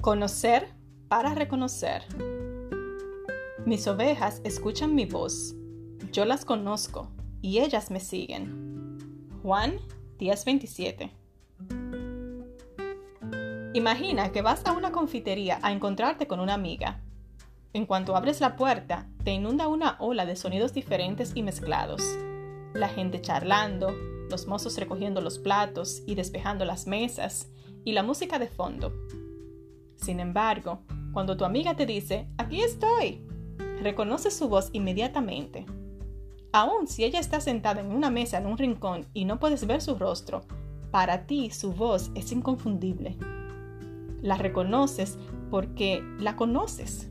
Conocer para reconocer. Mis ovejas escuchan mi voz, yo las conozco y ellas me siguen. Juan 10:27 Imagina que vas a una confitería a encontrarte con una amiga. En cuanto abres la puerta, te inunda una ola de sonidos diferentes y mezclados. La gente charlando, los mozos recogiendo los platos y despejando las mesas, y la música de fondo. Sin embargo, cuando tu amiga te dice, aquí estoy, reconoces su voz inmediatamente. Aun si ella está sentada en una mesa en un rincón y no puedes ver su rostro, para ti su voz es inconfundible. La reconoces porque la conoces,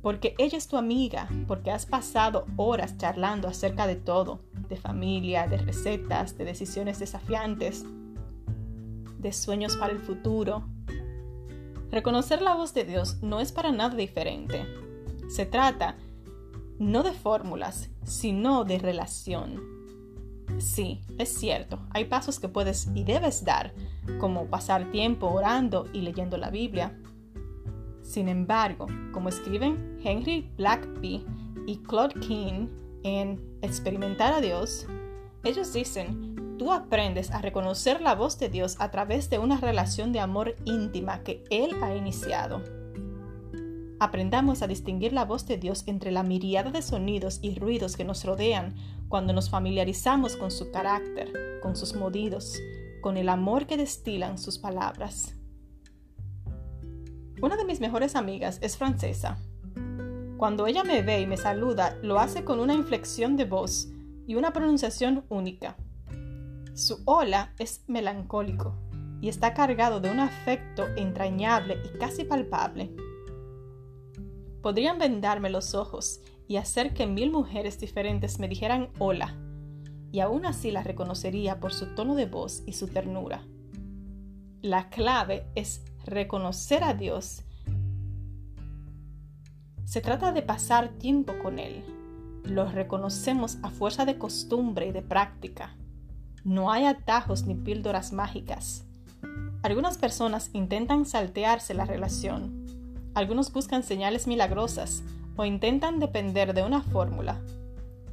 porque ella es tu amiga, porque has pasado horas charlando acerca de todo, de familia, de recetas, de decisiones desafiantes, de sueños para el futuro, Reconocer la voz de Dios no es para nada diferente. Se trata no de fórmulas, sino de relación. Sí, es cierto, hay pasos que puedes y debes dar, como pasar tiempo orando y leyendo la Biblia. Sin embargo, como escriben Henry Blackby y Claude King en Experimentar a Dios, ellos dicen tú aprendes a reconocer la voz de Dios a través de una relación de amor íntima que Él ha iniciado. Aprendamos a distinguir la voz de Dios entre la miriada de sonidos y ruidos que nos rodean cuando nos familiarizamos con su carácter, con sus modidos, con el amor que destilan sus palabras. Una de mis mejores amigas es francesa. Cuando ella me ve y me saluda, lo hace con una inflexión de voz y una pronunciación única. Su hola es melancólico y está cargado de un afecto entrañable y casi palpable. Podrían vendarme los ojos y hacer que mil mujeres diferentes me dijeran hola, y aún así la reconocería por su tono de voz y su ternura. La clave es reconocer a Dios. Se trata de pasar tiempo con Él. Lo reconocemos a fuerza de costumbre y de práctica. No hay atajos ni píldoras mágicas. Algunas personas intentan saltearse la relación. Algunos buscan señales milagrosas o intentan depender de una fórmula.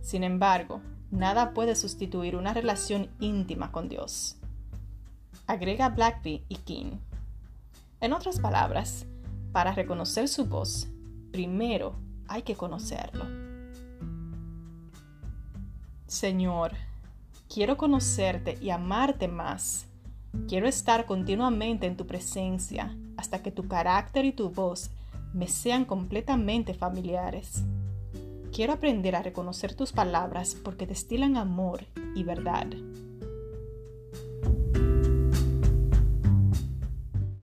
Sin embargo, nada puede sustituir una relación íntima con Dios. Agrega Blackby y King. En otras palabras, para reconocer su voz, primero hay que conocerlo. Señor, Quiero conocerte y amarte más. Quiero estar continuamente en tu presencia hasta que tu carácter y tu voz me sean completamente familiares. Quiero aprender a reconocer tus palabras porque destilan amor y verdad.